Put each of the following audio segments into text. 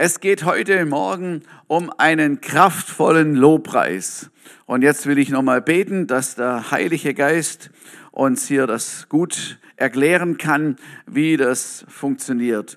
Es geht heute Morgen um einen kraftvollen Lobpreis. Und jetzt will ich nochmal beten, dass der Heilige Geist uns hier das gut erklären kann, wie das funktioniert.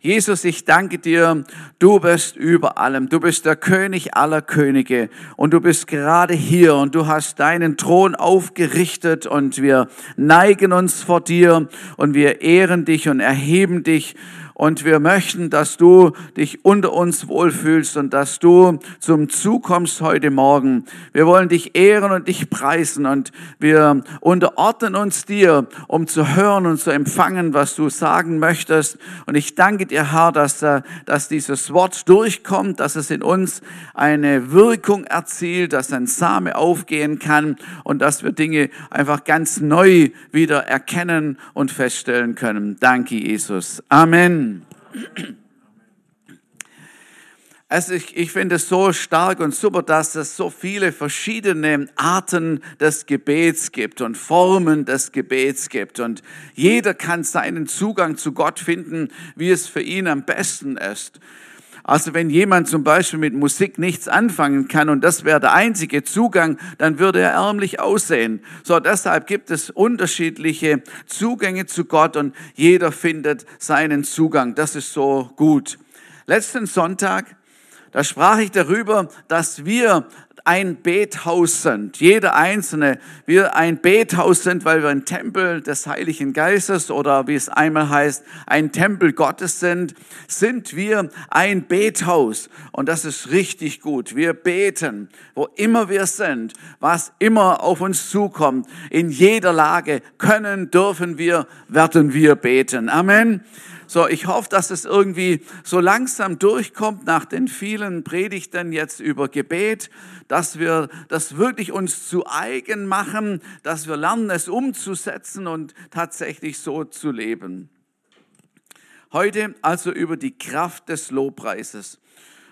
Jesus, ich danke dir, du bist über allem, du bist der König aller Könige. Und du bist gerade hier. Und du hast deinen Thron aufgerichtet. Und wir neigen uns vor dir. Und wir ehren dich und erheben dich und wir möchten, dass du dich unter uns wohlfühlst und dass du zum Zug kommst heute Morgen. Wir wollen dich ehren und dich preisen und wir unterordnen uns dir, um zu hören und zu empfangen, was du sagen möchtest. Und ich danke dir, Herr, dass, äh, dass dieses Wort durchkommt, dass es in uns eine Wirkung erzielt, dass ein Same aufgehen kann und dass wir Dinge einfach ganz neu wieder erkennen und feststellen können. Danke, Jesus. Amen. Also ich, ich finde es so stark und super, dass es so viele verschiedene Arten des Gebets gibt und Formen des Gebets gibt. Und jeder kann seinen Zugang zu Gott finden, wie es für ihn am besten ist. Also wenn jemand zum Beispiel mit Musik nichts anfangen kann und das wäre der einzige Zugang, dann würde er ärmlich aussehen. So, deshalb gibt es unterschiedliche Zugänge zu Gott und jeder findet seinen Zugang. Das ist so gut. Letzten Sonntag, da sprach ich darüber, dass wir ein Bethaus sind. Jeder einzelne, wir ein Bethaus sind, weil wir ein Tempel des Heiligen Geistes oder wie es einmal heißt, ein Tempel Gottes sind, sind wir ein Bethaus. Und das ist richtig gut. Wir beten, wo immer wir sind, was immer auf uns zukommt. In jeder Lage können, dürfen wir, werden wir beten. Amen. So, ich hoffe, dass es irgendwie so langsam durchkommt nach den vielen Predigten jetzt über Gebet, dass wir das wirklich uns zu eigen machen, dass wir lernen, es umzusetzen und tatsächlich so zu leben. Heute also über die Kraft des Lobpreises.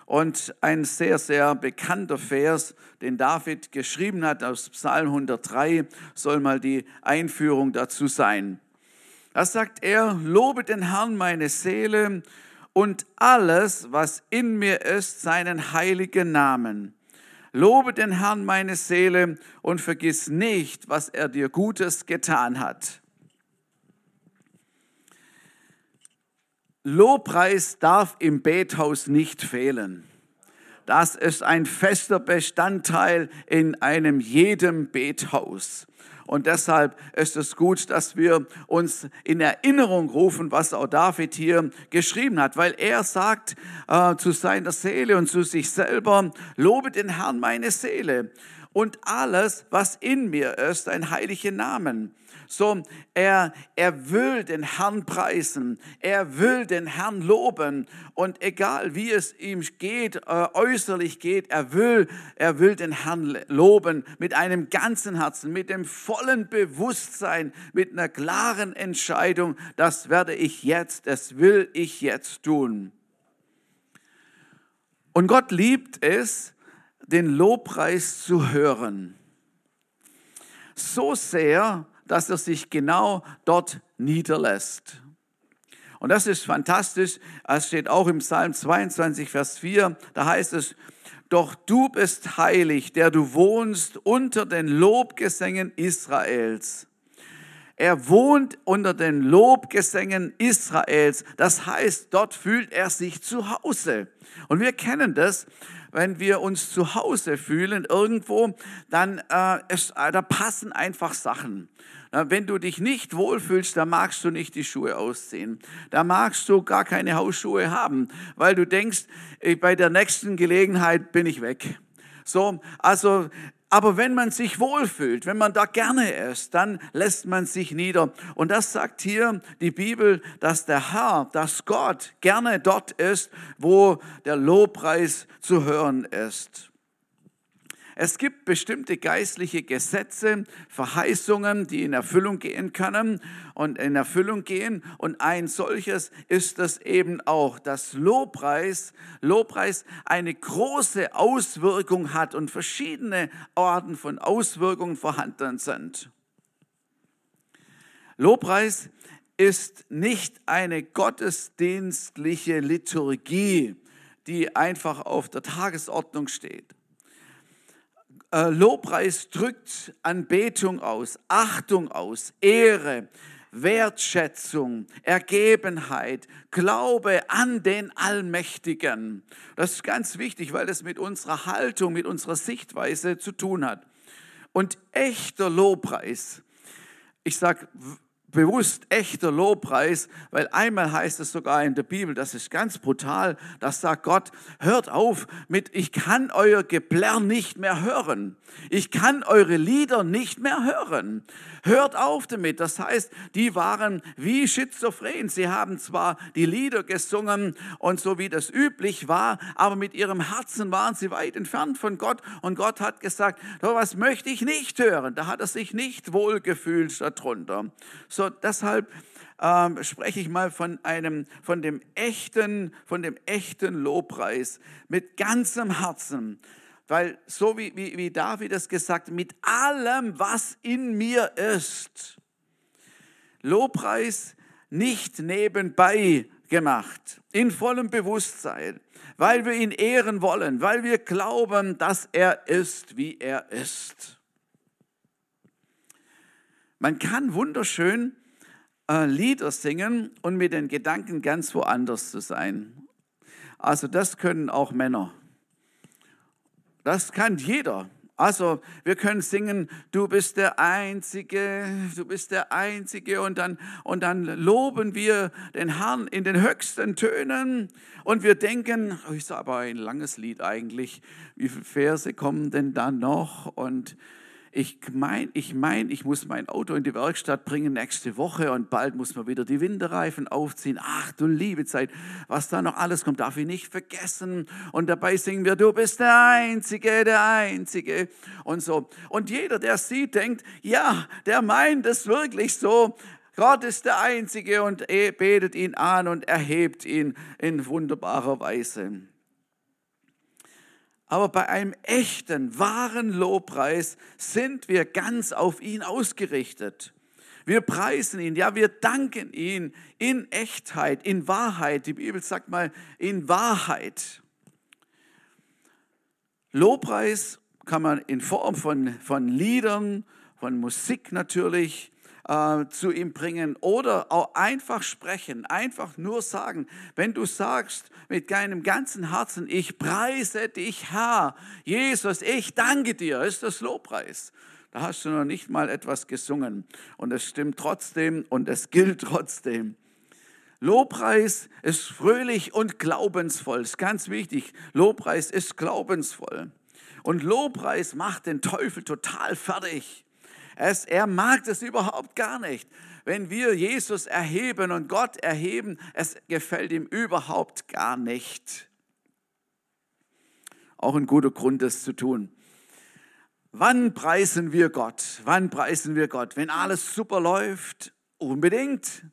Und ein sehr, sehr bekannter Vers, den David geschrieben hat aus Psalm 103, soll mal die Einführung dazu sein. Da sagt er, lobe den Herrn meine Seele und alles, was in mir ist, seinen heiligen Namen. Lobe den Herrn meine Seele und vergiss nicht, was er dir Gutes getan hat. Lobpreis darf im Bethaus nicht fehlen. Das ist ein fester Bestandteil in einem jedem Bethaus. Und deshalb ist es gut, dass wir uns in Erinnerung rufen, was auch David hier geschrieben hat, weil er sagt äh, zu seiner Seele und zu sich selber, lobe den Herrn meine Seele und alles, was in mir ist, ein heiliger Namen. So, er, er will den Herrn preisen, er will den Herrn loben und egal wie es ihm geht, äh, äußerlich geht, er will, er will den Herrn loben mit einem ganzen Herzen, mit dem vollen Bewusstsein, mit einer klaren Entscheidung, das werde ich jetzt, das will ich jetzt tun. Und Gott liebt es, den Lobpreis zu hören. So sehr, dass er sich genau dort niederlässt. Und das ist fantastisch. Es steht auch im Psalm 22, Vers 4. Da heißt es, doch du bist heilig, der du wohnst unter den Lobgesängen Israels. Er wohnt unter den Lobgesängen Israels. Das heißt, dort fühlt er sich zu Hause. Und wir kennen das, wenn wir uns zu Hause fühlen irgendwo, dann äh, ist, äh, da passen einfach Sachen. Wenn du dich nicht wohlfühlst, dann magst du nicht die Schuhe ausziehen. Da magst du gar keine Hausschuhe haben, weil du denkst, bei der nächsten Gelegenheit bin ich weg. So, also aber wenn man sich wohlfühlt, wenn man da gerne ist, dann lässt man sich nieder. Und das sagt hier die Bibel, dass der Herr, dass Gott gerne dort ist, wo der Lobpreis zu hören ist. Es gibt bestimmte geistliche Gesetze, Verheißungen, die in Erfüllung gehen können und in Erfüllung gehen. Und ein solches ist es eben auch, dass Lobpreis, Lobpreis eine große Auswirkung hat und verschiedene Arten von Auswirkungen vorhanden sind. Lobpreis ist nicht eine gottesdienstliche Liturgie, die einfach auf der Tagesordnung steht. Äh, Lobpreis drückt Anbetung aus, Achtung aus, Ehre, Wertschätzung, Ergebenheit, Glaube an den Allmächtigen. Das ist ganz wichtig, weil das mit unserer Haltung, mit unserer Sichtweise zu tun hat. Und echter Lobpreis, ich sage bewusst echter Lobpreis, weil einmal heißt es sogar in der Bibel, das ist ganz brutal, das sagt Gott, hört auf mit, ich kann euer Geplärr nicht mehr hören. Ich kann eure Lieder nicht mehr hören. Hört auf damit. Das heißt, die waren wie schizophren. Sie haben zwar die Lieder gesungen und so wie das üblich war, aber mit ihrem Herzen waren sie weit entfernt von Gott und Gott hat gesagt, was möchte ich nicht hören. Da hat er sich nicht wohlgefühlt darunter. So, deshalb ähm, spreche ich mal von einem, von dem echten, von dem echten Lobpreis mit ganzem Herzen. Weil so wie, wie, wie David es gesagt, mit allem, was in mir ist. Lobpreis nicht nebenbei gemacht, in vollem Bewusstsein, weil wir ihn ehren wollen, weil wir glauben, dass er ist, wie er ist. Man kann wunderschön äh, Lieder singen und mit den Gedanken ganz woanders zu sein. Also das können auch Männer. Das kann jeder. Also wir können singen, du bist der Einzige, du bist der Einzige und dann, und dann loben wir den Herrn in den höchsten Tönen und wir denken, oh, ist aber ein langes Lied eigentlich, wie viele Verse kommen denn da noch und ich meine, ich, mein, ich muss mein Auto in die Werkstatt bringen nächste Woche und bald muss man wieder die Winterreifen aufziehen. Ach du liebe Zeit, was da noch alles kommt, darf ich nicht vergessen. Und dabei singen wir, du bist der Einzige, der Einzige und so. Und jeder, der sieht, denkt, ja, der meint es wirklich so. Gott ist der Einzige und betet ihn an und erhebt ihn in wunderbarer Weise. Aber bei einem echten, wahren Lobpreis sind wir ganz auf ihn ausgerichtet. Wir preisen ihn, ja, wir danken ihn in Echtheit, in Wahrheit. Die Bibel sagt mal, in Wahrheit. Lobpreis kann man in Form von, von Liedern, von Musik natürlich, äh, zu ihm bringen oder auch einfach sprechen, einfach nur sagen. Wenn du sagst mit deinem ganzen Herzen, ich preise dich, Herr, Jesus, ich danke dir, ist das Lobpreis. Da hast du noch nicht mal etwas gesungen und es stimmt trotzdem und es gilt trotzdem. Lobpreis ist fröhlich und glaubensvoll. Ist ganz wichtig. Lobpreis ist glaubensvoll. Und Lobpreis macht den Teufel total fertig. Es, er mag das überhaupt gar nicht. Wenn wir Jesus erheben und Gott erheben, es gefällt ihm überhaupt gar nicht. Auch ein guter Grund, das zu tun. Wann preisen wir Gott? Wann preisen wir Gott? Wenn alles super läuft? Unbedingt.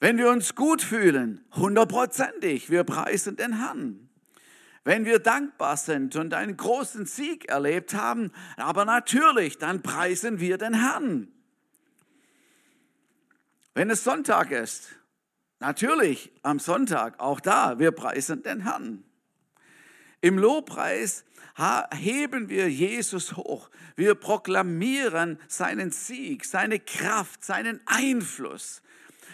Wenn wir uns gut fühlen? Hundertprozentig. Wir preisen den Herrn. Wenn wir dankbar sind und einen großen Sieg erlebt haben, aber natürlich, dann preisen wir den Herrn. Wenn es Sonntag ist, natürlich am Sonntag, auch da, wir preisen den Herrn. Im Lobpreis heben wir Jesus hoch. Wir proklamieren seinen Sieg, seine Kraft, seinen Einfluss.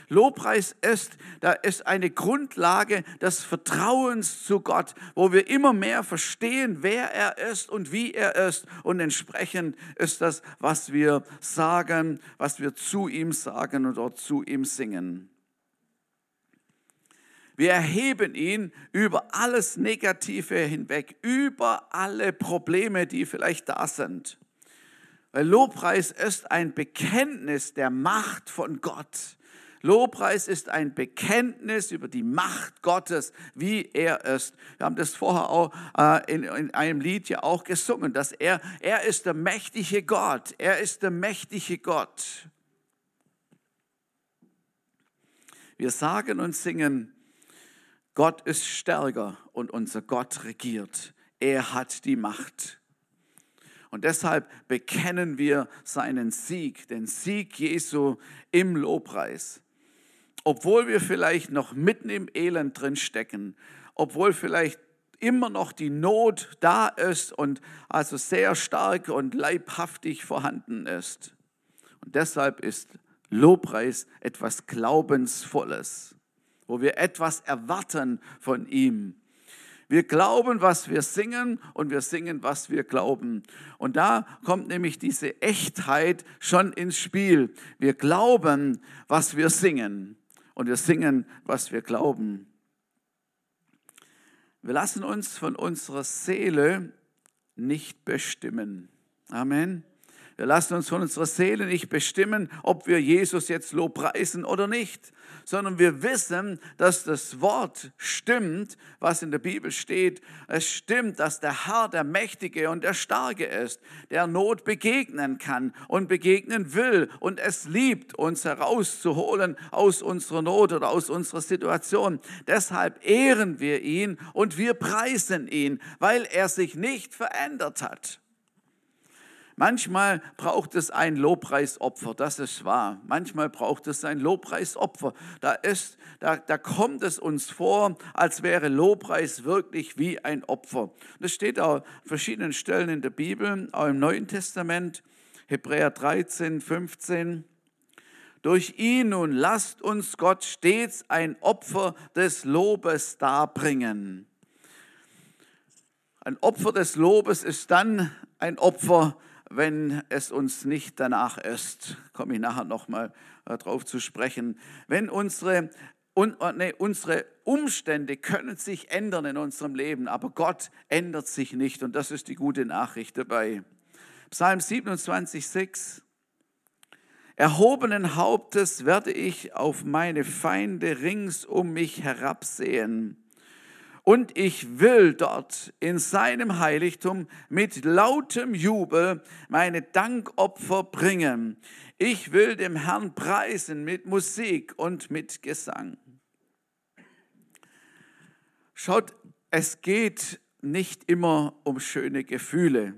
Lobpreis ist, da ist eine Grundlage des Vertrauens zu Gott, wo wir immer mehr verstehen, wer er ist und wie er ist. Und entsprechend ist das, was wir sagen, was wir zu ihm sagen und dort zu ihm singen. Wir erheben ihn über alles Negative hinweg, über alle Probleme, die vielleicht da sind. Weil Lobpreis ist ein Bekenntnis der Macht von Gott. Lobpreis ist ein Bekenntnis über die Macht Gottes, wie er ist. Wir haben das vorher auch äh, in, in einem Lied ja auch gesungen, dass er, er ist der mächtige Gott. Er ist der mächtige Gott. Wir sagen und singen, Gott ist stärker und unser Gott regiert. Er hat die Macht. Und deshalb bekennen wir seinen Sieg, den Sieg Jesu im Lobpreis. Obwohl wir vielleicht noch mitten im Elend drin stecken, obwohl vielleicht immer noch die Not da ist und also sehr stark und leibhaftig vorhanden ist. Und deshalb ist Lobpreis etwas Glaubensvolles, wo wir etwas erwarten von ihm. Wir glauben, was wir singen und wir singen, was wir glauben. Und da kommt nämlich diese Echtheit schon ins Spiel. Wir glauben, was wir singen und wir singen, was wir glauben. Wir lassen uns von unserer Seele nicht bestimmen. Amen. Wir lassen uns von unserer Seele nicht bestimmen, ob wir Jesus jetzt lobpreisen oder nicht, sondern wir wissen, dass das Wort stimmt, was in der Bibel steht. Es stimmt, dass der Herr der Mächtige und der Starke ist, der Not begegnen kann und begegnen will und es liebt, uns herauszuholen aus unserer Not oder aus unserer Situation. Deshalb ehren wir ihn und wir preisen ihn, weil er sich nicht verändert hat. Manchmal braucht es ein Lobpreisopfer, das ist wahr. Manchmal braucht es ein Lobpreisopfer. Da, ist, da, da kommt es uns vor, als wäre Lobpreis wirklich wie ein Opfer. Das steht auf verschiedenen Stellen in der Bibel, auch im Neuen Testament, Hebräer 13, 15. Durch ihn nun lasst uns Gott stets ein Opfer des Lobes darbringen. Ein Opfer des Lobes ist dann ein Opfer, wenn es uns nicht danach ist. Komme ich nachher nochmal äh, drauf zu sprechen. Wenn unsere, un, äh, nee, unsere Umstände können sich ändern in unserem Leben, aber Gott ändert sich nicht und das ist die gute Nachricht dabei. Psalm 27, 6. Erhobenen Hauptes werde ich auf meine Feinde rings um mich herabsehen. Und ich will dort in seinem Heiligtum mit lautem Jubel meine Dankopfer bringen. Ich will dem Herrn preisen mit Musik und mit Gesang. Schaut, es geht nicht immer um schöne Gefühle,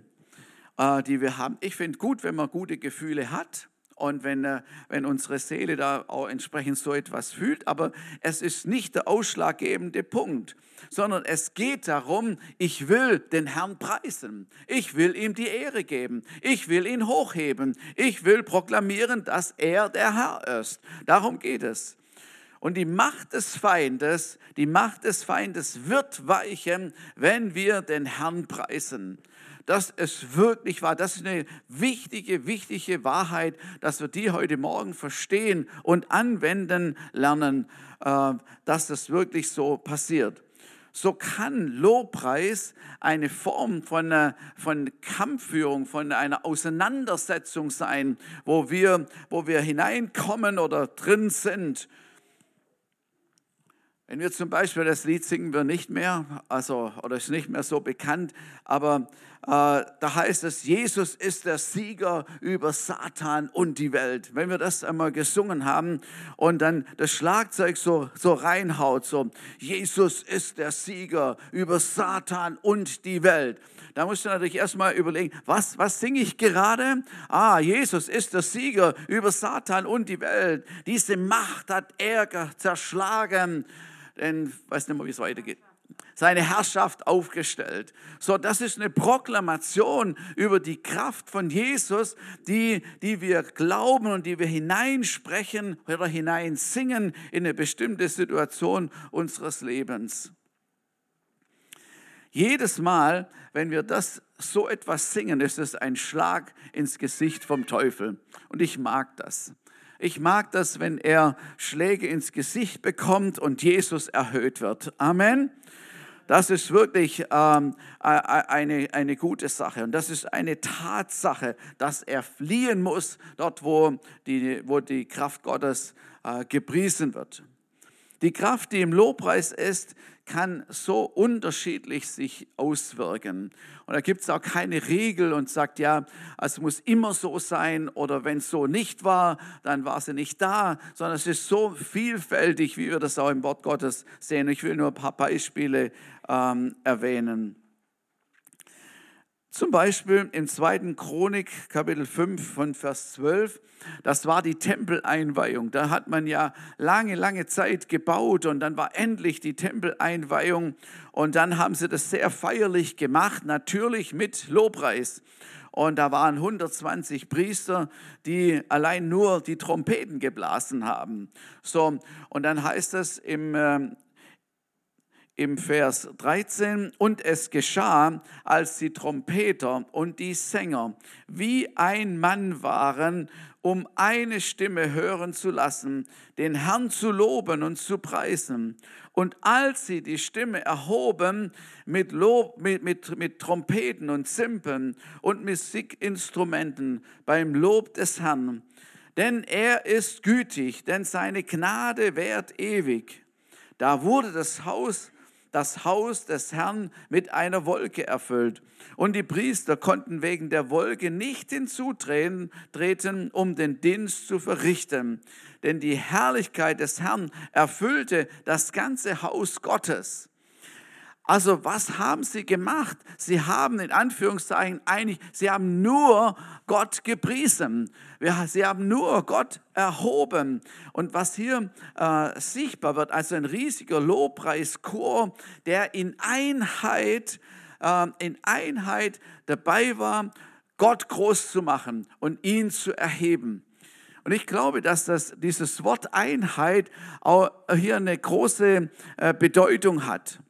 äh, die wir haben. Ich finde gut, wenn man gute Gefühle hat und wenn, äh, wenn unsere Seele da auch entsprechend so etwas fühlt. Aber es ist nicht der ausschlaggebende Punkt, sondern es geht darum, ich will den Herrn preisen. Ich will ihm die Ehre geben. Ich will ihn hochheben. Ich will proklamieren, dass er der Herr ist. Darum geht es. Und die Macht des Feindes, die Macht des Feindes wird weichen, wenn wir den Herrn preisen dass es wirklich war. Das ist eine wichtige, wichtige Wahrheit, dass wir die heute Morgen verstehen und anwenden lernen, äh, dass das wirklich so passiert. So kann Lobpreis eine Form von, äh, von Kampfführung, von einer Auseinandersetzung sein, wo wir, wo wir hineinkommen oder drin sind wenn wir zum Beispiel das Lied singen wir nicht mehr, also oder ist nicht mehr so bekannt, aber äh, da heißt es, Jesus ist der Sieger über Satan und die Welt. Wenn wir das einmal gesungen haben und dann das Schlagzeug so, so reinhaut, so Jesus ist der Sieger über Satan und die Welt, da musst du natürlich erstmal überlegen, was, was singe ich gerade? Ah, Jesus ist der Sieger über Satan und die Welt. Diese Macht hat er zerschlagen denn weiß nicht mehr, wie es weitergeht seine Herrschaft aufgestellt. So, das ist eine Proklamation über die Kraft von Jesus, die, die wir glauben und die wir hineinsprechen oder hineinsingen in eine bestimmte Situation unseres Lebens. Jedes Mal, wenn wir das so etwas singen, ist es ein Schlag ins Gesicht vom Teufel. Und ich mag das. Ich mag das, wenn er Schläge ins Gesicht bekommt und Jesus erhöht wird. Amen. Das ist wirklich ähm, eine, eine gute Sache. Und das ist eine Tatsache, dass er fliehen muss, dort wo die, wo die Kraft Gottes äh, gepriesen wird. Die Kraft, die im Lobpreis ist, kann so unterschiedlich sich auswirken. Und da gibt es auch keine Regel und sagt, ja, es muss immer so sein oder wenn es so nicht war, dann war sie nicht da, sondern es ist so vielfältig, wie wir das auch im Wort Gottes sehen. Ich will nur ein paar Beispiele ähm, erwähnen. Zum Beispiel im zweiten Chronik, Kapitel 5 von Vers 12, das war die Tempeleinweihung. Da hat man ja lange, lange Zeit gebaut und dann war endlich die Tempeleinweihung und dann haben sie das sehr feierlich gemacht, natürlich mit Lobpreis. Und da waren 120 Priester, die allein nur die Trompeten geblasen haben. So, und dann heißt es im ähm, im Vers 13, und es geschah, als die Trompeter und die Sänger wie ein Mann waren, um eine Stimme hören zu lassen, den Herrn zu loben und zu preisen. Und als sie die Stimme erhoben mit, Lob, mit, mit, mit Trompeten und Zimpeln und Musikinstrumenten beim Lob des Herrn, denn er ist gütig, denn seine Gnade währt ewig. Da wurde das Haus das Haus des Herrn mit einer Wolke erfüllt. Und die Priester konnten wegen der Wolke nicht hinzutreten, um den Dienst zu verrichten. Denn die Herrlichkeit des Herrn erfüllte das ganze Haus Gottes. Also was haben sie gemacht? Sie haben in Anführungszeichen eigentlich, sie haben nur Gott gepriesen. Sie haben nur Gott erhoben. Und was hier äh, sichtbar wird, also ein riesiger Lobpreischor, der in Einheit, äh, in Einheit dabei war, Gott groß zu machen und ihn zu erheben. Und ich glaube, dass das, dieses Wort Einheit auch hier eine große äh, Bedeutung hat.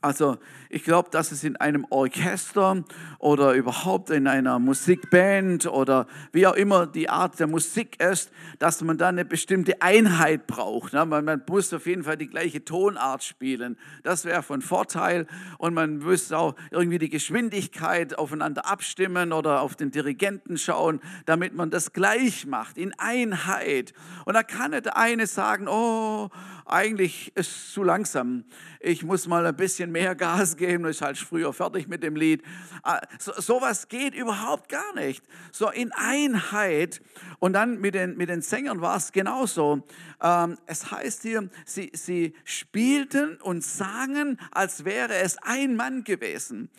Also ich glaube, dass es in einem Orchester oder überhaupt in einer Musikband oder wie auch immer die Art der Musik ist, dass man da eine bestimmte Einheit braucht. Man muss auf jeden Fall die gleiche Tonart spielen. Das wäre von Vorteil. Und man müsste auch irgendwie die Geschwindigkeit aufeinander abstimmen oder auf den Dirigenten schauen, damit man das gleich macht, in Einheit. Und da kann nicht der eine sagen, oh, eigentlich ist es zu langsam. Ich muss mal ein bisschen mehr Gas geben, ist halt früher fertig mit dem Lied. Ah, so, sowas geht überhaupt gar nicht. So in Einheit. Und dann mit den, mit den Sängern war es genauso. Ähm, es heißt hier, sie, sie spielten und sangen, als wäre es ein Mann gewesen.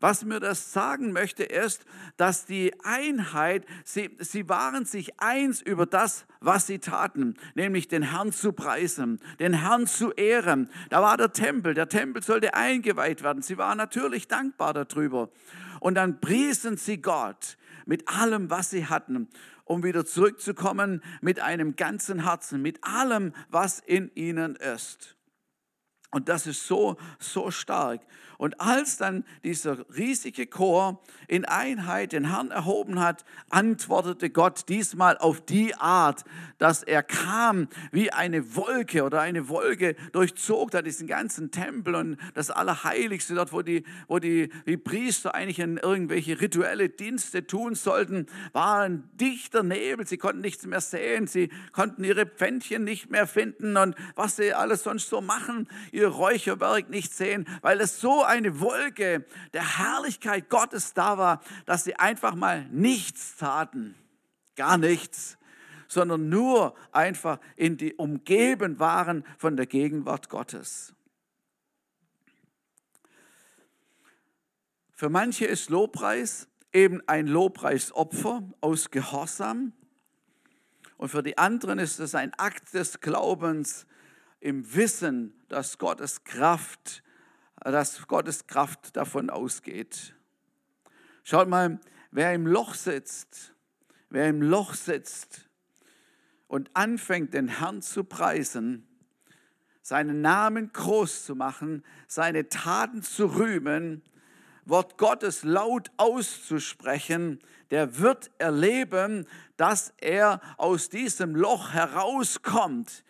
Was mir das sagen möchte, ist, dass die Einheit, sie, sie waren sich eins über das, was sie taten, nämlich den Herrn zu preisen, den Herrn zu ehren. Da war der Tempel, der Tempel sollte eingeweiht werden. Sie waren natürlich dankbar darüber. Und dann priesen sie Gott mit allem, was sie hatten, um wieder zurückzukommen mit einem ganzen Herzen, mit allem, was in ihnen ist. Und das ist so, so stark. Und als dann dieser riesige Chor in Einheit den Herrn erhoben hat, antwortete Gott diesmal auf die Art, dass er kam wie eine Wolke oder eine Wolke durchzog da diesen ganzen Tempel und das Allerheiligste dort, wo die, wo die, die Priester eigentlich in irgendwelche rituelle Dienste tun sollten, war ein dichter Nebel. Sie konnten nichts mehr sehen, sie konnten ihre Pfändchen nicht mehr finden und was sie alles sonst so machen, ihr Räucherwerk nicht sehen, weil es so eine Wolke der Herrlichkeit Gottes da war, dass sie einfach mal nichts taten. Gar nichts sondern nur einfach in die umgeben waren von der Gegenwart Gottes. Für manche ist Lobpreis eben ein Lobpreisopfer aus Gehorsam und für die anderen ist es ein Akt des Glaubens im Wissen, dass Gottes Kraft dass Gottes Kraft davon ausgeht. Schaut mal, wer im Loch sitzt, wer im Loch sitzt und anfängt, den Herrn zu preisen, seinen Namen groß zu machen, seine Taten zu rühmen, Wort Gottes laut auszusprechen, der wird erleben, dass er aus diesem Loch herauskommt.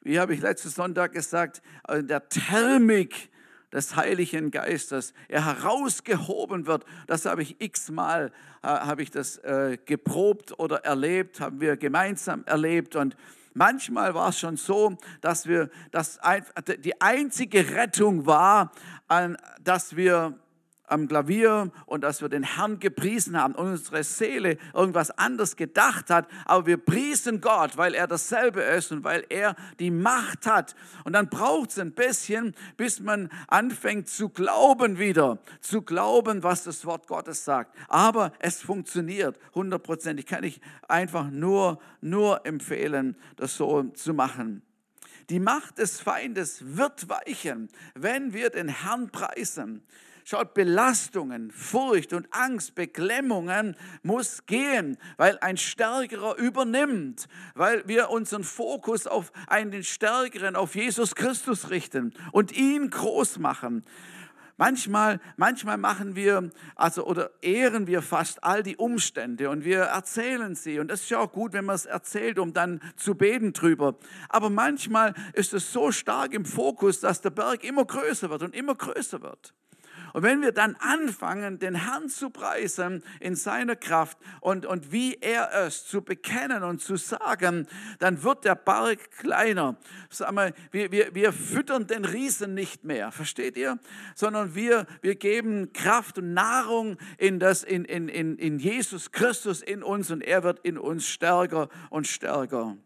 Wie habe ich letzten Sonntag gesagt, äh, der Thermik des Heiligen Geistes, er herausgehoben wird. Das habe ich x-mal, äh, habe ich das äh, geprobt oder erlebt, haben wir gemeinsam erlebt und manchmal war es schon so, dass wir, dass die einzige Rettung war, dass wir am Klavier und dass wir den Herrn gepriesen haben und unsere Seele irgendwas anderes gedacht hat, aber wir priesen Gott, weil er dasselbe ist und weil er die Macht hat. Und dann braucht es ein bisschen, bis man anfängt zu glauben wieder, zu glauben, was das Wort Gottes sagt. Aber es funktioniert hundertprozentig. Kann ich einfach nur, nur empfehlen, das so zu machen. Die Macht des Feindes wird weichen, wenn wir den Herrn preisen. Schaut, Belastungen, Furcht und Angst, Beklemmungen muss gehen, weil ein Stärkerer übernimmt, weil wir unseren Fokus auf einen Stärkeren, auf Jesus Christus richten und ihn groß machen. Manchmal, manchmal machen wir, also oder ehren wir fast all die Umstände und wir erzählen sie. Und das ist ja auch gut, wenn man es erzählt, um dann zu beten drüber. Aber manchmal ist es so stark im Fokus, dass der Berg immer größer wird und immer größer wird. Und wenn wir dann anfangen, den Herrn zu preisen in seiner Kraft und, und wie er ist, zu bekennen und zu sagen, dann wird der Berg kleiner. Sag mal, wir, wir, wir füttern den Riesen nicht mehr, versteht ihr? Sondern wir, wir geben Kraft und Nahrung in, das, in, in, in, in Jesus Christus in uns und er wird in uns stärker und stärker.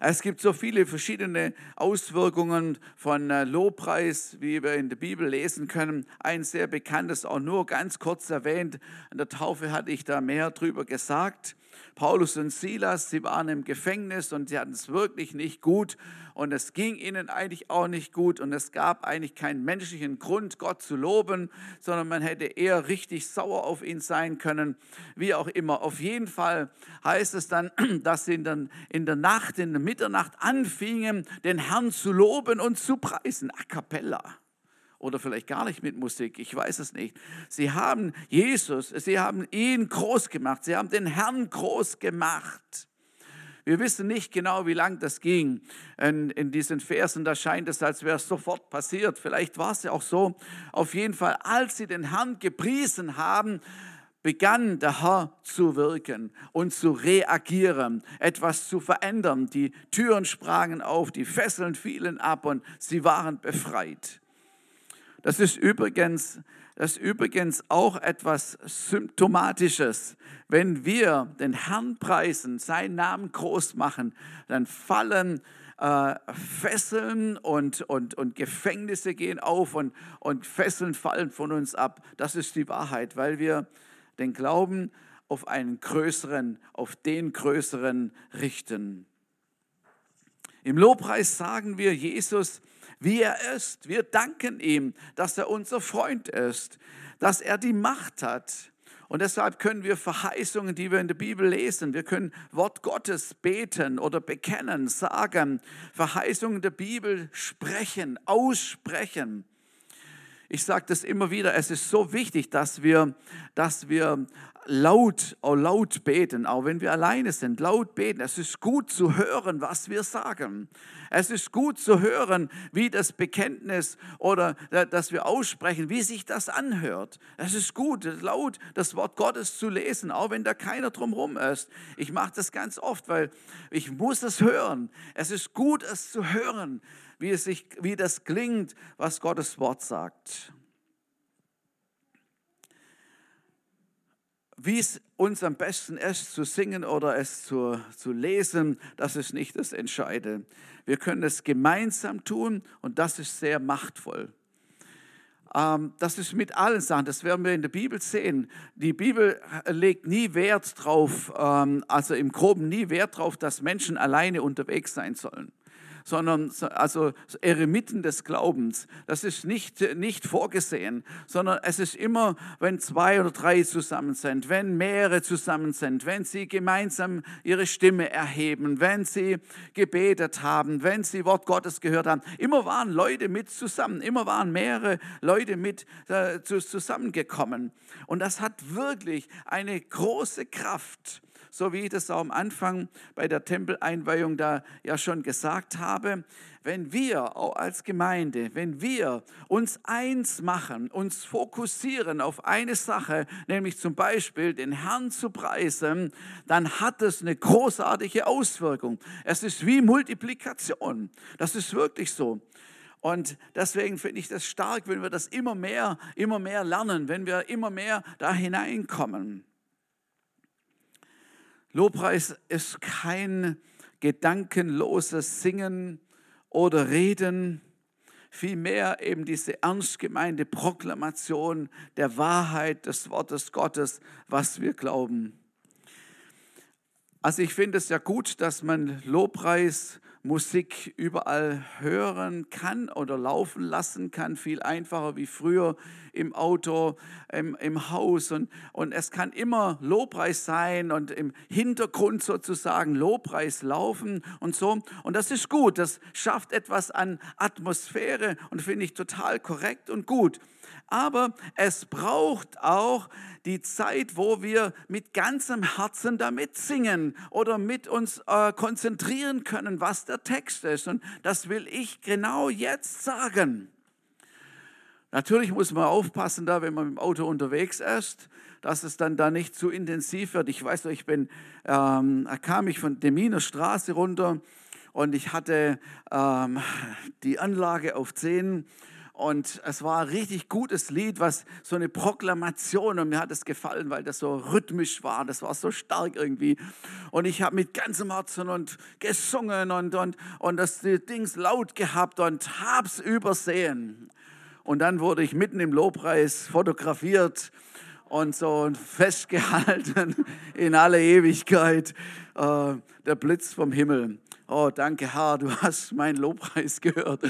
Es gibt so viele verschiedene Auswirkungen von äh, Lobpreis, wie wir in der Bibel lesen können. Ein sehr bekanntes, auch nur ganz kurz erwähnt. In der Taufe hatte ich da mehr drüber gesagt. Paulus und Silas, sie waren im Gefängnis und sie hatten es wirklich nicht gut und es ging ihnen eigentlich auch nicht gut und es gab eigentlich keinen menschlichen Grund, Gott zu loben, sondern man hätte eher richtig sauer auf ihn sein können, wie auch immer. Auf jeden Fall heißt es dann, dass sie dann in der Nacht, in der Mitternacht anfingen, den Herrn zu loben und zu preisen, a cappella oder vielleicht gar nicht mit Musik, ich weiß es nicht. Sie haben Jesus, sie haben ihn groß gemacht, sie haben den Herrn groß gemacht. Wir wissen nicht genau, wie lang das ging. In, in diesen Versen, da scheint es, als wäre es sofort passiert. Vielleicht war es ja auch so. Auf jeden Fall, als sie den Herrn gepriesen haben, begann der Herr zu wirken und zu reagieren, etwas zu verändern. Die Türen sprangen auf, die Fesseln fielen ab und sie waren befreit. Das ist übrigens, das ist übrigens auch etwas Symptomatisches. Wenn wir den Herrn preisen, seinen Namen groß machen, dann fallen äh, Fesseln und, und, und Gefängnisse gehen auf und, und Fesseln fallen von uns ab. Das ist die Wahrheit, weil wir den Glauben auf einen größeren, auf den größeren richten. Im Lobpreis sagen wir, Jesus wie er ist. Wir danken ihm, dass er unser Freund ist, dass er die Macht hat. Und deshalb können wir Verheißungen, die wir in der Bibel lesen, wir können Wort Gottes beten oder bekennen, sagen, Verheißungen der Bibel sprechen, aussprechen. Ich sage das immer wieder, es ist so wichtig, dass wir, dass wir laut, auch laut beten, auch wenn wir alleine sind, laut beten. Es ist gut zu hören, was wir sagen. Es ist gut zu hören, wie das Bekenntnis oder dass wir aussprechen, wie sich das anhört. Es ist gut, laut das Wort Gottes zu lesen, auch wenn da keiner drumherum ist. Ich mache das ganz oft, weil ich muss es hören. Es ist gut, es zu hören, wie, es sich, wie das klingt, was Gottes Wort sagt. Wie es uns am besten ist, zu singen oder es zu, zu lesen, das ist nicht das Entscheidende. Wir können es gemeinsam tun und das ist sehr machtvoll. Ähm, das ist mit allen Sachen, das werden wir in der Bibel sehen. Die Bibel legt nie Wert drauf, ähm, also im Groben nie Wert drauf, dass Menschen alleine unterwegs sein sollen sondern also Eremiten des Glaubens. Das ist nicht, nicht vorgesehen, sondern es ist immer, wenn zwei oder drei zusammen sind, wenn mehrere zusammen sind, wenn sie gemeinsam ihre Stimme erheben, wenn sie gebetet haben, wenn sie Wort Gottes gehört haben. Immer waren Leute mit zusammen, immer waren mehrere Leute mit äh, zusammengekommen. Und das hat wirklich eine große Kraft so wie ich das auch am Anfang bei der Tempeleinweihung da ja schon gesagt habe, wenn wir auch als Gemeinde, wenn wir uns eins machen, uns fokussieren auf eine Sache, nämlich zum Beispiel den Herrn zu preisen, dann hat es eine großartige Auswirkung. Es ist wie Multiplikation. Das ist wirklich so. Und deswegen finde ich das stark, wenn wir das immer mehr, immer mehr lernen, wenn wir immer mehr da hineinkommen. Lobpreis ist kein gedankenloses Singen oder Reden, vielmehr eben diese ernst gemeinte Proklamation der Wahrheit des Wortes Gottes, was wir glauben. Also ich finde es ja gut, dass man Lobpreis Musik überall hören kann oder laufen lassen kann, viel einfacher wie früher im Auto, im, im Haus. Und, und es kann immer Lobpreis sein und im Hintergrund sozusagen Lobpreis laufen und so. Und das ist gut, das schafft etwas an Atmosphäre und finde ich total korrekt und gut. Aber es braucht auch die Zeit, wo wir mit ganzem Herzen damit singen oder mit uns äh, konzentrieren können, was der Text ist. Und das will ich genau jetzt sagen. Natürlich muss man aufpassen, da, wenn man dem Auto unterwegs ist, dass es dann da nicht zu intensiv wird. Ich weiß noch, ich bin, ähm, kam ich von Deminer Straße runter und ich hatte ähm, die Anlage auf 10 und es war ein richtig gutes Lied, was so eine Proklamation und mir hat es gefallen, weil das so rhythmisch war. Das war so stark irgendwie. Und ich habe mit ganzem Herzen und gesungen und, und, und das Dings laut gehabt und hab's übersehen. Und dann wurde ich mitten im Lobpreis fotografiert und so festgehalten in alle Ewigkeit. Äh, der Blitz vom Himmel oh danke Herr, du hast meinen Lobpreis gehört.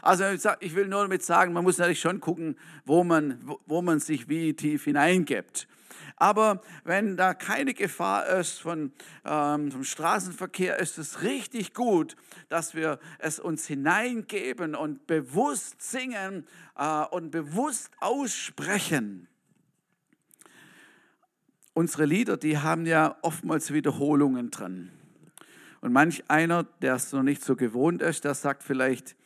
Also ich will nur damit sagen, man muss natürlich schon gucken, wo man, wo man sich wie tief hineingibt. Aber wenn da keine Gefahr ist von, ähm, vom Straßenverkehr, ist es richtig gut, dass wir es uns hineingeben und bewusst singen äh, und bewusst aussprechen. Unsere Lieder, die haben ja oftmals Wiederholungen drin. Und manch einer, der es noch nicht so gewohnt ist, der sagt vielleicht,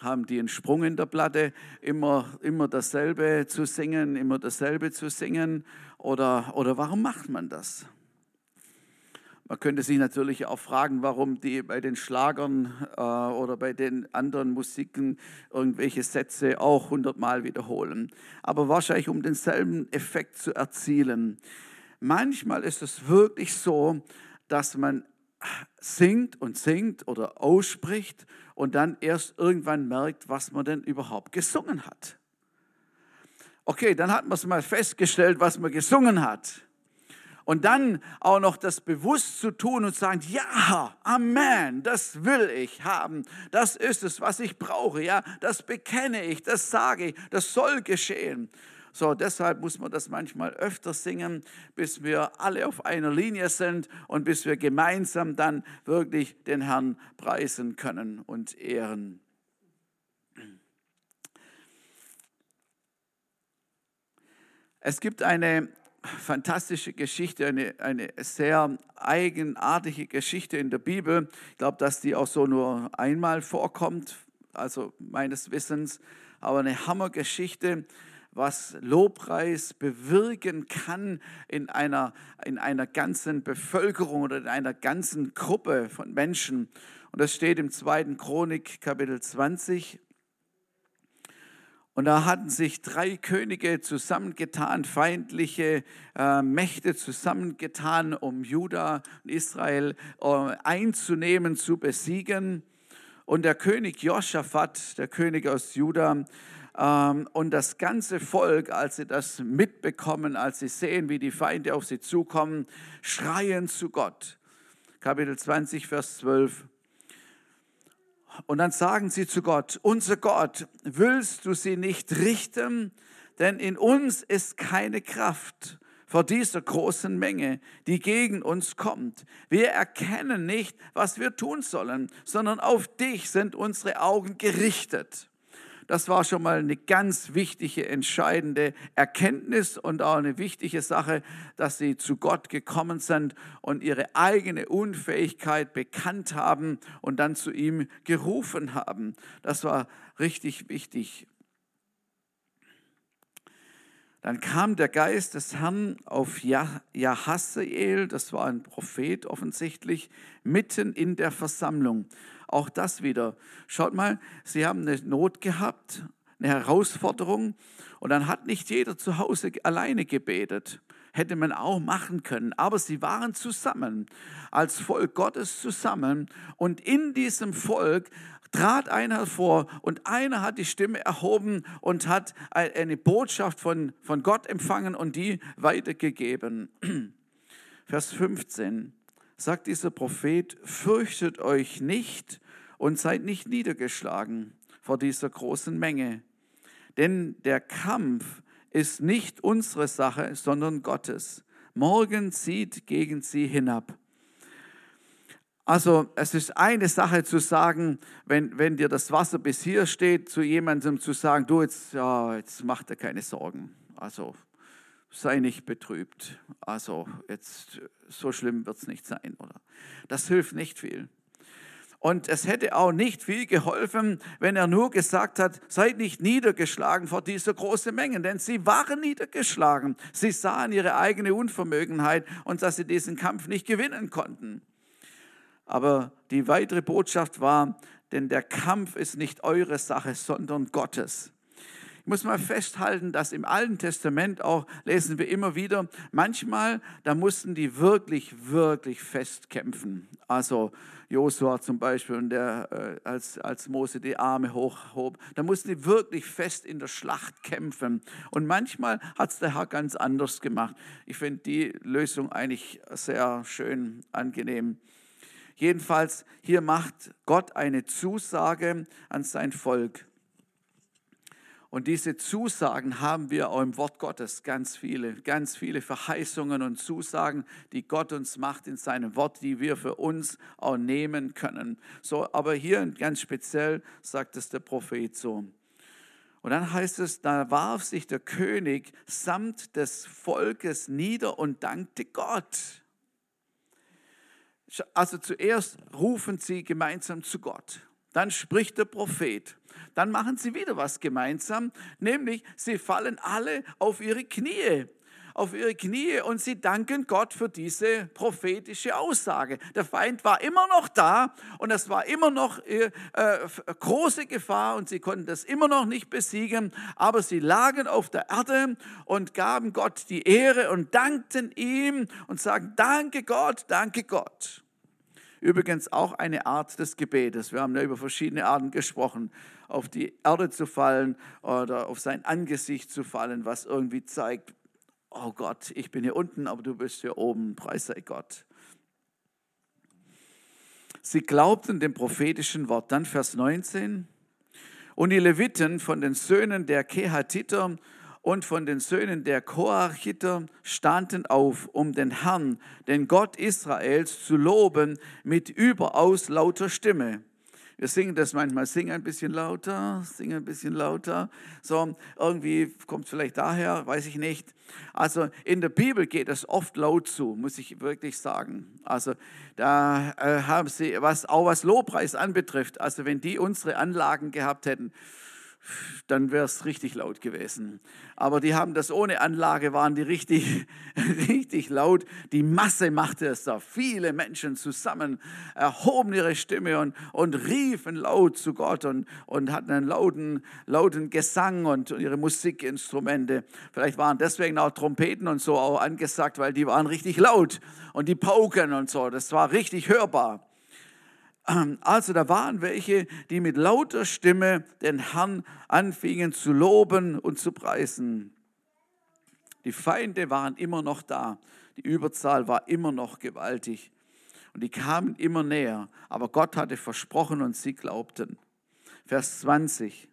haben die einen Sprung in der Platte, immer, immer dasselbe zu singen, immer dasselbe zu singen? Oder, oder warum macht man das? Man könnte sich natürlich auch fragen, warum die bei den Schlagern äh, oder bei den anderen Musiken irgendwelche Sätze auch hundertmal wiederholen. Aber wahrscheinlich, um denselben Effekt zu erzielen. Manchmal ist es wirklich so, dass man singt und singt oder ausspricht und dann erst irgendwann merkt, was man denn überhaupt gesungen hat. Okay, dann hat man es mal festgestellt, was man gesungen hat. Und dann auch noch das bewusst zu tun und sagen, ja, Amen, das will ich haben. Das ist es, was ich brauche. Ja, das bekenne ich, das sage ich, das soll geschehen. So, deshalb muss man das manchmal öfter singen, bis wir alle auf einer Linie sind und bis wir gemeinsam dann wirklich den Herrn preisen können und ehren. Es gibt eine fantastische Geschichte, eine, eine sehr eigenartige Geschichte in der Bibel. Ich glaube, dass die auch so nur einmal vorkommt, also meines Wissens, aber eine Hammergeschichte was Lobpreis bewirken kann in einer, in einer ganzen Bevölkerung oder in einer ganzen Gruppe von Menschen. Und das steht im zweiten Chronik, Kapitel 20. Und da hatten sich drei Könige zusammengetan, feindliche äh, Mächte zusammengetan, um Juda und Israel äh, einzunehmen, zu besiegen. Und der König Josaphat, der König aus Juda, und das ganze Volk, als sie das mitbekommen, als sie sehen, wie die Feinde auf sie zukommen, schreien zu Gott. Kapitel 20, Vers 12. Und dann sagen sie zu Gott, unser Gott, willst du sie nicht richten? Denn in uns ist keine Kraft vor dieser großen Menge, die gegen uns kommt. Wir erkennen nicht, was wir tun sollen, sondern auf dich sind unsere Augen gerichtet. Das war schon mal eine ganz wichtige, entscheidende Erkenntnis und auch eine wichtige Sache, dass sie zu Gott gekommen sind und ihre eigene Unfähigkeit bekannt haben und dann zu ihm gerufen haben. Das war richtig wichtig. Dann kam der Geist des Herrn auf Jahaseel, das war ein Prophet offensichtlich, mitten in der Versammlung. Auch das wieder. Schaut mal, sie haben eine Not gehabt, eine Herausforderung und dann hat nicht jeder zu Hause alleine gebetet. Hätte man auch machen können, aber sie waren zusammen, als Volk Gottes zusammen und in diesem Volk trat einer vor und einer hat die Stimme erhoben und hat eine Botschaft von, von Gott empfangen und die weitergegeben. Vers 15 sagt dieser Prophet, fürchtet euch nicht und seid nicht niedergeschlagen vor dieser großen Menge. Denn der Kampf ist nicht unsere Sache, sondern Gottes. Morgen zieht gegen sie hinab. Also es ist eine Sache zu sagen, wenn, wenn dir das Wasser bis hier steht, zu jemandem zu sagen, du jetzt, ja, jetzt mach dir keine Sorgen. Also sei nicht betrübt. Also jetzt so schlimm wird es nicht sein, oder? Das hilft nicht viel. Und es hätte auch nicht viel geholfen, wenn er nur gesagt hat, seid nicht niedergeschlagen vor dieser großen Menge, denn sie waren niedergeschlagen. Sie sahen ihre eigene Unvermögenheit und dass sie diesen Kampf nicht gewinnen konnten. Aber die weitere Botschaft war, denn der Kampf ist nicht eure Sache, sondern Gottes. Muss mal festhalten, dass im Alten Testament auch lesen wir immer wieder, manchmal, da mussten die wirklich, wirklich fest kämpfen. Also Josua zum Beispiel, und der, äh, als, als Mose die Arme hochhob, da mussten die wirklich fest in der Schlacht kämpfen. Und manchmal hat es der Herr ganz anders gemacht. Ich finde die Lösung eigentlich sehr schön, angenehm. Jedenfalls, hier macht Gott eine Zusage an sein Volk. Und diese Zusagen haben wir auch im Wort Gottes ganz viele, ganz viele Verheißungen und Zusagen, die Gott uns macht in seinem Wort, die wir für uns auch nehmen können. So, aber hier ganz speziell sagt es der Prophet so. Und dann heißt es, da warf sich der König samt des Volkes nieder und dankte Gott. Also zuerst rufen sie gemeinsam zu Gott. Dann spricht der Prophet. Dann machen sie wieder was gemeinsam, nämlich sie fallen alle auf ihre Knie auf ihre Knie und sie danken Gott für diese prophetische Aussage. Der Feind war immer noch da und es war immer noch äh, äh, große Gefahr und sie konnten das immer noch nicht besiegen, aber sie lagen auf der Erde und gaben Gott die Ehre und dankten ihm und sagen, danke Gott, danke Gott. Übrigens auch eine Art des Gebetes. Wir haben ja über verschiedene Arten gesprochen, auf die Erde zu fallen oder auf sein Angesicht zu fallen, was irgendwie zeigt, oh Gott, ich bin hier unten, aber du bist hier oben, preis sei Gott. Sie glaubten dem prophetischen Wort. Dann Vers 19. Und die Leviten von den Söhnen der Kehatiter und von den Söhnen der Koachiter standen auf, um den Herrn, den Gott Israels, zu loben mit überaus lauter Stimme. Wir singen das manchmal, singen ein bisschen lauter, singen ein bisschen lauter. So, irgendwie kommt es vielleicht daher, weiß ich nicht. Also in der Bibel geht es oft laut zu, muss ich wirklich sagen. Also da äh, haben sie, was auch was Lobpreis anbetrifft, also wenn die unsere Anlagen gehabt hätten, dann wäre es richtig laut gewesen. Aber die haben das ohne Anlage, waren die richtig, richtig laut. Die Masse machte es da. Viele Menschen zusammen erhoben ihre Stimme und, und riefen laut zu Gott und, und hatten einen lauten, lauten Gesang und ihre Musikinstrumente. Vielleicht waren deswegen auch Trompeten und so auch angesagt, weil die waren richtig laut und die Pauken und so. Das war richtig hörbar. Also da waren welche, die mit lauter Stimme den Herrn anfingen zu loben und zu preisen. Die Feinde waren immer noch da. Die Überzahl war immer noch gewaltig. Und die kamen immer näher. Aber Gott hatte versprochen und sie glaubten. Vers 20.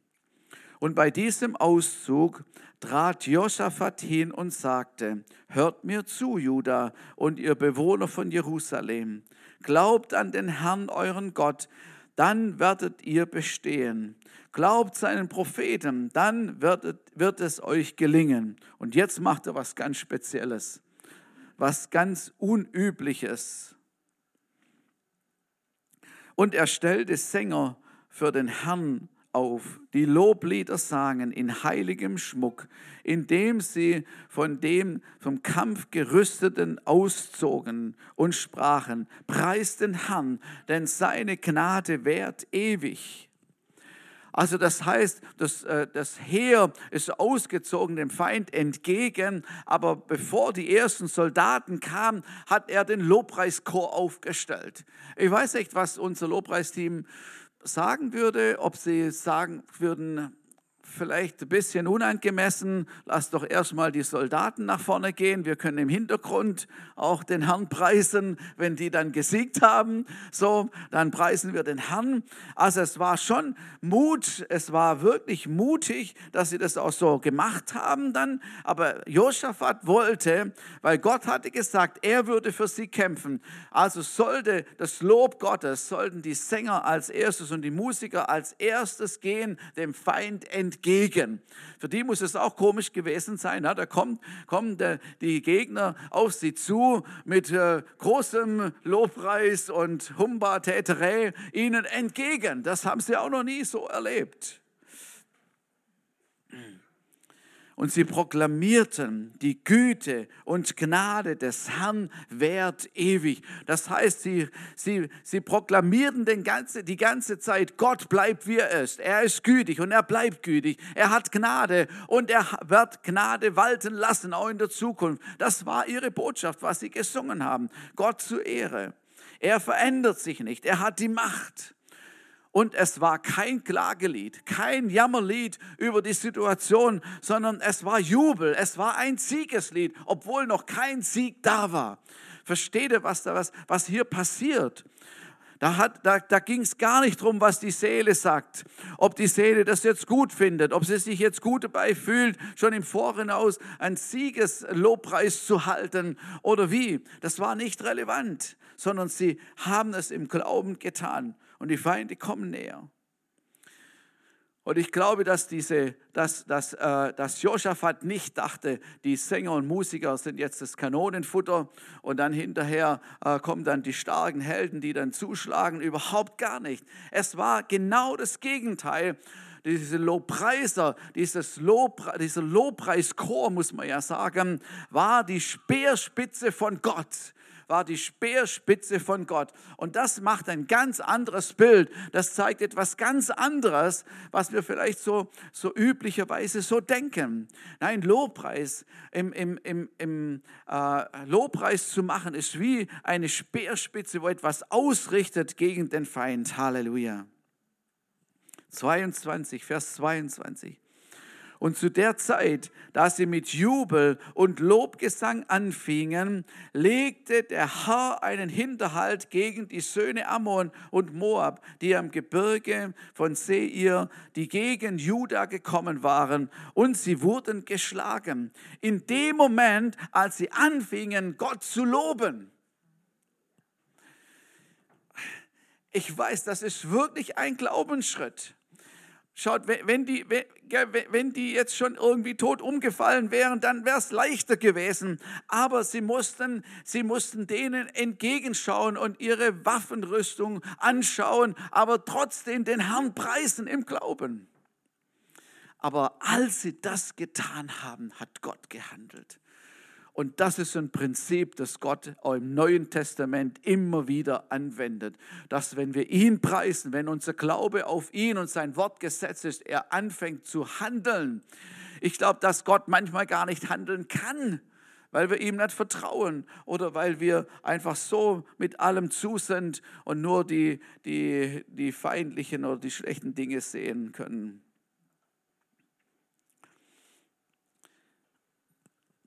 Und bei diesem Auszug trat Josaphat hin und sagte, hört mir zu, Juda und ihr Bewohner von Jerusalem. Glaubt an den Herrn, euren Gott, dann werdet ihr bestehen. Glaubt seinen Propheten, dann wird, wird es euch gelingen. Und jetzt macht er was ganz Spezielles, was ganz Unübliches. Und er stellte Sänger für den Herrn auf, die Loblieder sangen in heiligem Schmuck, indem sie von dem vom Kampf gerüsteten auszogen und sprachen, preis den Herrn, denn seine Gnade währt ewig. Also das heißt, das, äh, das Heer ist ausgezogen dem Feind entgegen, aber bevor die ersten Soldaten kamen, hat er den Lobpreischor aufgestellt. Ich weiß nicht, was unser Lobpreisteam sagen würde, ob sie sagen würden, vielleicht ein bisschen unangemessen. Lass doch erstmal die Soldaten nach vorne gehen. Wir können im Hintergrund auch den Herrn preisen, wenn die dann gesiegt haben. So, dann preisen wir den Herrn. Also es war schon Mut, es war wirklich mutig, dass sie das auch so gemacht haben dann. Aber Josaphat wollte, weil Gott hatte gesagt, er würde für sie kämpfen. Also sollte das Lob Gottes, sollten die Sänger als erstes und die Musiker als erstes gehen, dem Feind entgegen entgegen. Für die muss es auch komisch gewesen sein. Da kommen, kommen die Gegner auf sie zu mit äh, großem Lobpreis und Humba-Täterei ihnen entgegen. Das haben sie auch noch nie so erlebt. Und sie proklamierten, die Güte und Gnade des Herrn währt ewig. Das heißt, sie, sie, sie proklamierten den ganze, die ganze Zeit, Gott bleibt wie er ist. Er ist gütig und er bleibt gütig. Er hat Gnade und er wird Gnade walten lassen, auch in der Zukunft. Das war ihre Botschaft, was sie gesungen haben. Gott zu Ehre. Er verändert sich nicht. Er hat die Macht. Und es war kein Klagelied, kein Jammerlied über die Situation, sondern es war Jubel, es war ein Siegeslied, obwohl noch kein Sieg da war. Versteht ihr, was, da, was, was hier passiert? Da, da, da ging es gar nicht darum, was die Seele sagt, ob die Seele das jetzt gut findet, ob sie sich jetzt gut dabei fühlt, schon im Voraus einen Siegeslobpreis zu halten oder wie. Das war nicht relevant, sondern sie haben es im Glauben getan und die Feinde kommen näher. Und ich glaube, dass, diese, dass, dass, äh, dass Josaphat nicht dachte, die Sänger und Musiker sind jetzt das Kanonenfutter und dann hinterher äh, kommen dann die starken Helden, die dann zuschlagen. Überhaupt gar nicht. Es war genau das Gegenteil. Diese Lobpreiser, dieses Lob, dieser Lobpreischor, muss man ja sagen, war die Speerspitze von Gott war die Speerspitze von Gott. Und das macht ein ganz anderes Bild. Das zeigt etwas ganz anderes, was wir vielleicht so, so üblicherweise so denken. Nein, Lobpreis, im, im, im, im äh, Lobpreis zu machen, ist wie eine Speerspitze, wo etwas ausrichtet gegen den Feind. Halleluja. 22, Vers 22. Und zu der Zeit, da sie mit Jubel und Lobgesang anfingen, legte der Herr einen Hinterhalt gegen die Söhne Ammon und Moab, die am Gebirge von Seir, die gegen Juda gekommen waren, und sie wurden geschlagen. In dem Moment, als sie anfingen, Gott zu loben. Ich weiß, das ist wirklich ein Glaubensschritt. Schaut, wenn die, wenn die jetzt schon irgendwie tot umgefallen wären, dann wäre es leichter gewesen. Aber sie mussten, sie mussten denen entgegenschauen und ihre Waffenrüstung anschauen, aber trotzdem den Herrn preisen im Glauben. Aber als sie das getan haben, hat Gott gehandelt. Und das ist ein Prinzip, das Gott im Neuen Testament immer wieder anwendet. Dass wenn wir ihn preisen, wenn unser Glaube auf ihn und sein Wort gesetzt ist, er anfängt zu handeln. Ich glaube, dass Gott manchmal gar nicht handeln kann, weil wir ihm nicht vertrauen oder weil wir einfach so mit allem zu sind und nur die, die, die feindlichen oder die schlechten Dinge sehen können.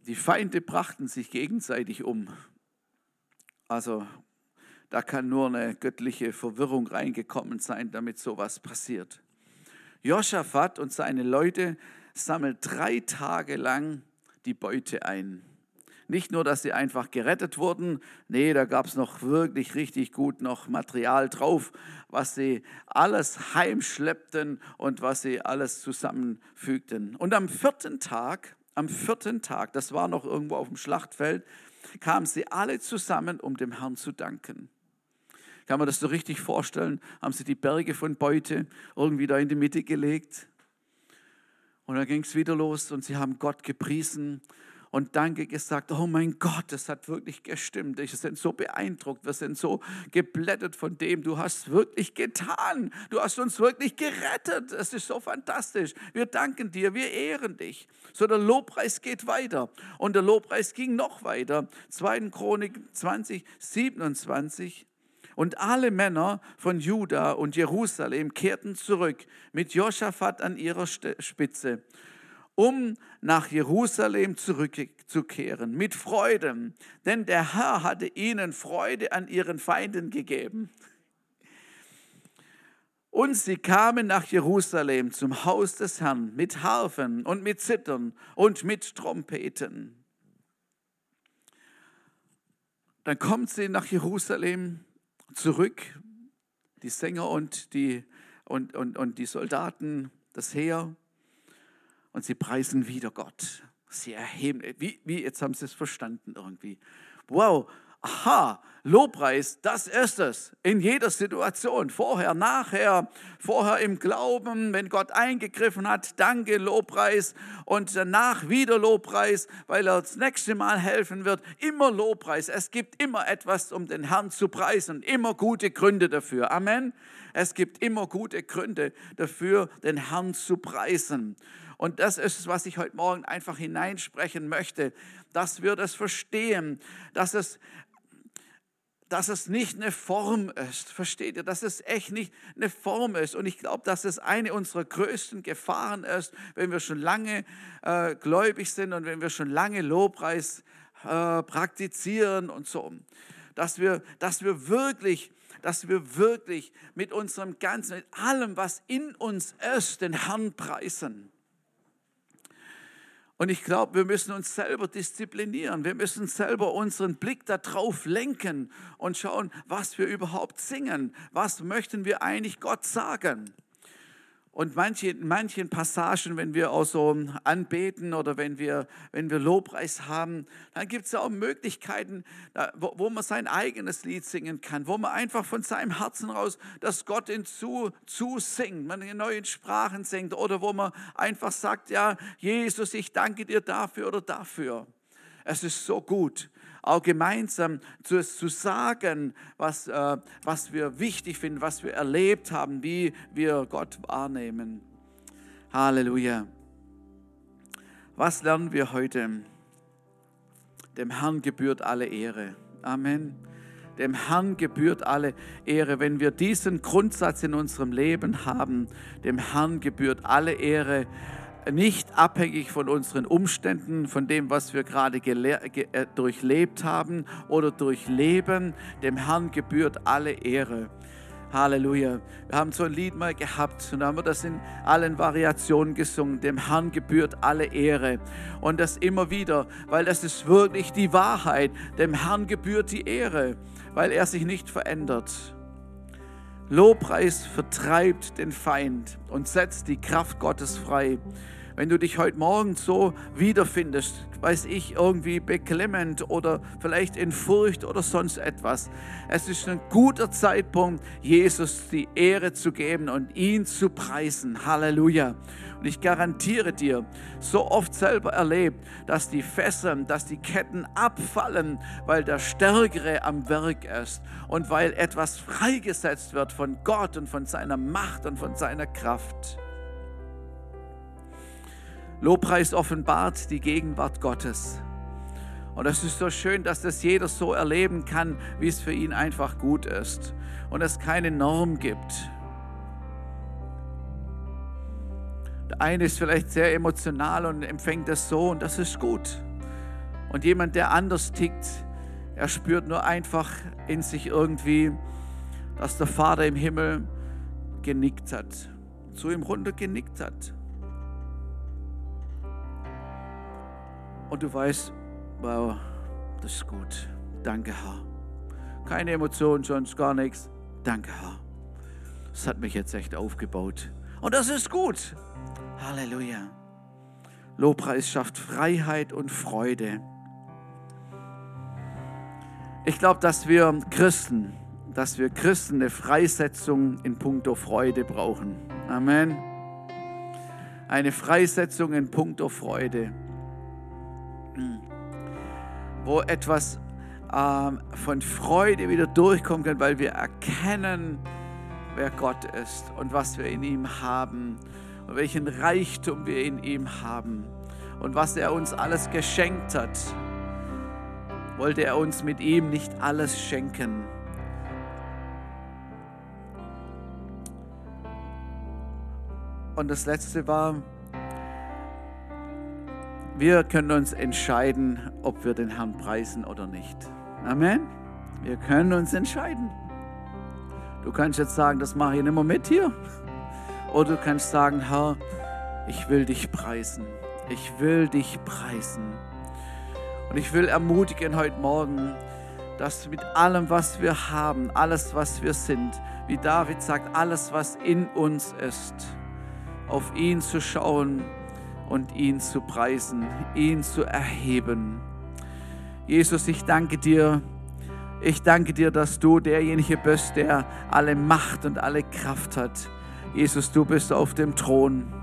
Die Feinde brachten sich gegenseitig um. Also da kann nur eine göttliche Verwirrung reingekommen sein, damit sowas passiert. Josaphat und seine Leute sammeln drei Tage lang die Beute ein. Nicht nur, dass sie einfach gerettet wurden, nee, da gab es noch wirklich richtig gut noch Material drauf, was sie alles heimschleppten und was sie alles zusammenfügten. Und am vierten Tag am vierten Tag, das war noch irgendwo auf dem Schlachtfeld, kamen sie alle zusammen, um dem Herrn zu danken. Kann man das so richtig vorstellen? Haben sie die Berge von Beute irgendwie da in die Mitte gelegt? Und dann ging es wieder los und sie haben Gott gepriesen und Danke gesagt. Oh mein Gott, das hat wirklich gestimmt. Wir sind so beeindruckt, wir sind so geblättert von dem. Du hast wirklich getan. Du hast uns wirklich gerettet. Es ist so fantastisch. Wir danken dir, wir ehren dich. So der Lobpreis geht weiter. Und der Lobpreis ging noch weiter. 2. Chronik 20, 27. Und alle Männer von Juda und Jerusalem kehrten zurück mit Josaphat an ihrer Spitze um nach Jerusalem zurückzukehren mit Freuden, denn der Herr hatte ihnen Freude an ihren Feinden gegeben. Und sie kamen nach Jerusalem zum Haus des Herrn mit Harfen und mit Zittern und mit Trompeten. Dann kommt sie nach Jerusalem zurück, die Sänger und die, und, und, und die Soldaten, das Heer und sie preisen wieder Gott. Sie erheben, wie, wie jetzt haben sie es verstanden irgendwie. Wow, aha, Lobpreis, das ist es in jeder Situation, vorher, nachher, vorher im Glauben, wenn Gott eingegriffen hat, danke, Lobpreis und danach wieder Lobpreis, weil er das nächste Mal helfen wird, immer Lobpreis. Es gibt immer etwas, um den Herrn zu preisen, immer gute Gründe dafür. Amen. Es gibt immer gute Gründe dafür, den Herrn zu preisen. Und das ist es, was ich heute Morgen einfach hineinsprechen möchte, dass wir das verstehen, dass es dass es nicht eine Form ist. Versteht ihr? Dass es echt nicht eine Form ist. Und ich glaube, dass es eine unserer größten Gefahren ist, wenn wir schon lange äh, gläubig sind und wenn wir schon lange Lobpreis äh, praktizieren und so. Dass wir, dass wir wirklich dass wir wirklich mit unserem Ganzen, mit allem, was in uns ist, den Herrn preisen. Und ich glaube, wir müssen uns selber disziplinieren. Wir müssen selber unseren Blick darauf lenken und schauen, was wir überhaupt singen. Was möchten wir eigentlich Gott sagen? Und manche, manchen Passagen, wenn wir auch so anbeten oder wenn wir, wenn wir Lobpreis haben, dann gibt es auch Möglichkeiten, wo, wo, man sein eigenes Lied singen kann, wo man einfach von seinem Herzen raus das Gott hinzu singt, man in neuen Sprachen singt oder wo man einfach sagt, ja, Jesus, ich danke dir dafür oder dafür. Es ist so gut, auch gemeinsam zu, zu sagen, was, äh, was wir wichtig finden, was wir erlebt haben, wie wir Gott wahrnehmen. Halleluja. Was lernen wir heute? Dem Herrn gebührt alle Ehre. Amen. Dem Herrn gebührt alle Ehre. Wenn wir diesen Grundsatz in unserem Leben haben, dem Herrn gebührt alle Ehre nicht abhängig von unseren Umständen, von dem, was wir gerade äh, durchlebt haben oder durchleben. Dem Herrn gebührt alle Ehre. Halleluja. Wir haben so ein Lied mal gehabt und haben wir das in allen Variationen gesungen. Dem Herrn gebührt alle Ehre. Und das immer wieder, weil das ist wirklich die Wahrheit. Dem Herrn gebührt die Ehre, weil er sich nicht verändert. Lobpreis vertreibt den Feind und setzt die Kraft Gottes frei. Wenn du dich heute Morgen so wiederfindest, weiß ich, irgendwie beklemmend oder vielleicht in Furcht oder sonst etwas, es ist ein guter Zeitpunkt, Jesus die Ehre zu geben und ihn zu preisen. Halleluja. Und ich garantiere dir, so oft selber erlebt, dass die Fesseln, dass die Ketten abfallen, weil der Stärkere am Werk ist und weil etwas freigesetzt wird von Gott und von seiner Macht und von seiner Kraft. Lobpreis offenbart die Gegenwart Gottes. Und es ist so schön, dass das jeder so erleben kann, wie es für ihn einfach gut ist. Und es keine Norm gibt. Der eine ist vielleicht sehr emotional und empfängt das so und das ist gut. Und jemand, der anders tickt, er spürt nur einfach in sich irgendwie, dass der Vater im Himmel genickt hat, zu ihm runter genickt hat. Und du weißt, wow, das ist gut. Danke, Herr. Keine Emotionen, sonst gar nichts. Danke, Herr. Das hat mich jetzt echt aufgebaut. Und das ist gut. Halleluja. Lobpreis schafft Freiheit und Freude. Ich glaube, dass wir Christen, dass wir Christen eine Freisetzung in puncto Freude brauchen. Amen. Eine Freisetzung in puncto Freude. Wo etwas ähm, von Freude wieder durchkommen kann, weil wir erkennen, wer Gott ist und was wir in ihm haben und welchen Reichtum wir in ihm haben und was er uns alles geschenkt hat. Wollte er uns mit ihm nicht alles schenken? Und das letzte war, wir können uns entscheiden, ob wir den Herrn preisen oder nicht. Amen. Wir können uns entscheiden. Du kannst jetzt sagen, das mache ich nicht mehr mit hier. Oder du kannst sagen, Herr, ich will dich preisen. Ich will dich preisen. Und ich will ermutigen heute Morgen, dass mit allem, was wir haben, alles, was wir sind, wie David sagt, alles, was in uns ist, auf ihn zu schauen und ihn zu preisen, ihn zu erheben. Jesus, ich danke dir. Ich danke dir, dass du derjenige bist, der alle Macht und alle Kraft hat. Jesus, du bist auf dem Thron.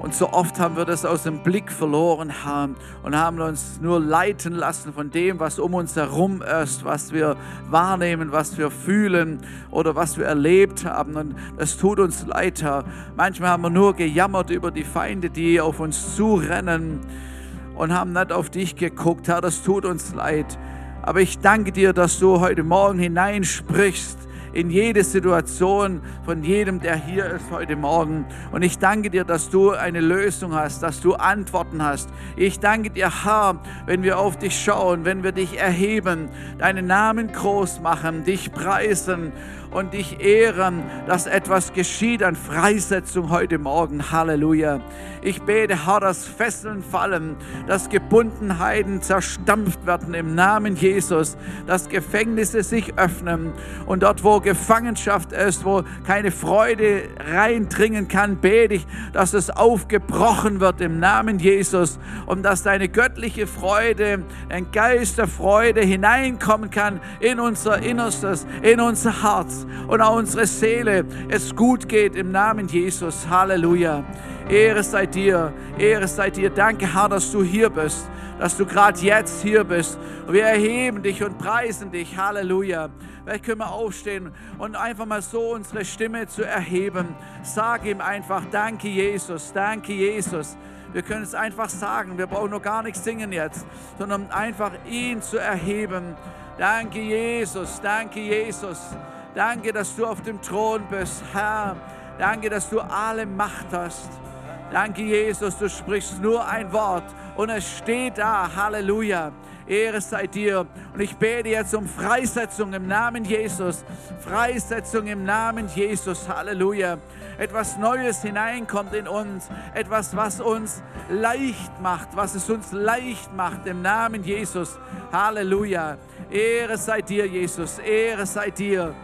Und so oft haben wir das aus dem Blick verloren haben und haben uns nur leiten lassen von dem, was um uns herum ist, was wir wahrnehmen, was wir fühlen oder was wir erlebt haben. Und das tut uns leid. Manchmal haben wir nur gejammert über die Feinde, die auf uns zurennen und haben nicht auf dich geguckt, Herr. Das tut uns leid. Aber ich danke dir, dass du heute Morgen hineinsprichst in jede Situation von jedem, der hier ist heute Morgen. Und ich danke dir, dass du eine Lösung hast, dass du Antworten hast. Ich danke dir, Herr, wenn wir auf dich schauen, wenn wir dich erheben, deinen Namen groß machen, dich preisen und dich ehren, dass etwas geschieht an Freisetzung heute Morgen. Halleluja. Ich bete, Herr, dass Fesseln fallen, dass Gebundenheiten zerstampft werden im Namen Jesus, dass Gefängnisse sich öffnen und dort, wo Gefangenschaft ist, wo keine Freude reindringen kann, bete ich, dass es aufgebrochen wird im Namen Jesus und dass deine göttliche Freude, ein Geist der Freude hineinkommen kann in unser Innerstes, in unser Herz und auch unsere Seele es gut geht im Namen Jesus. Halleluja. Ehre sei dir, Ehre sei dir. Danke, Herr, dass du hier bist, dass du gerade jetzt hier bist. Und wir erheben dich und preisen dich. Halleluja. Vielleicht können wir aufstehen und einfach mal so unsere Stimme zu erheben. Sag ihm einfach, danke Jesus, danke Jesus. Wir können es einfach sagen. Wir brauchen nur gar nichts singen jetzt, sondern einfach ihn zu erheben. Danke Jesus, danke Jesus. Danke, dass du auf dem Thron bist, Herr. Danke, dass du alle Macht hast. Danke, Jesus, du sprichst nur ein Wort und es steht da. Halleluja. Ehre sei dir. Und ich bete jetzt um Freisetzung im Namen Jesus. Freisetzung im Namen Jesus. Halleluja. Etwas Neues hineinkommt in uns. Etwas, was uns leicht macht, was es uns leicht macht im Namen Jesus. Halleluja. Ehre sei dir, Jesus. Ehre sei dir.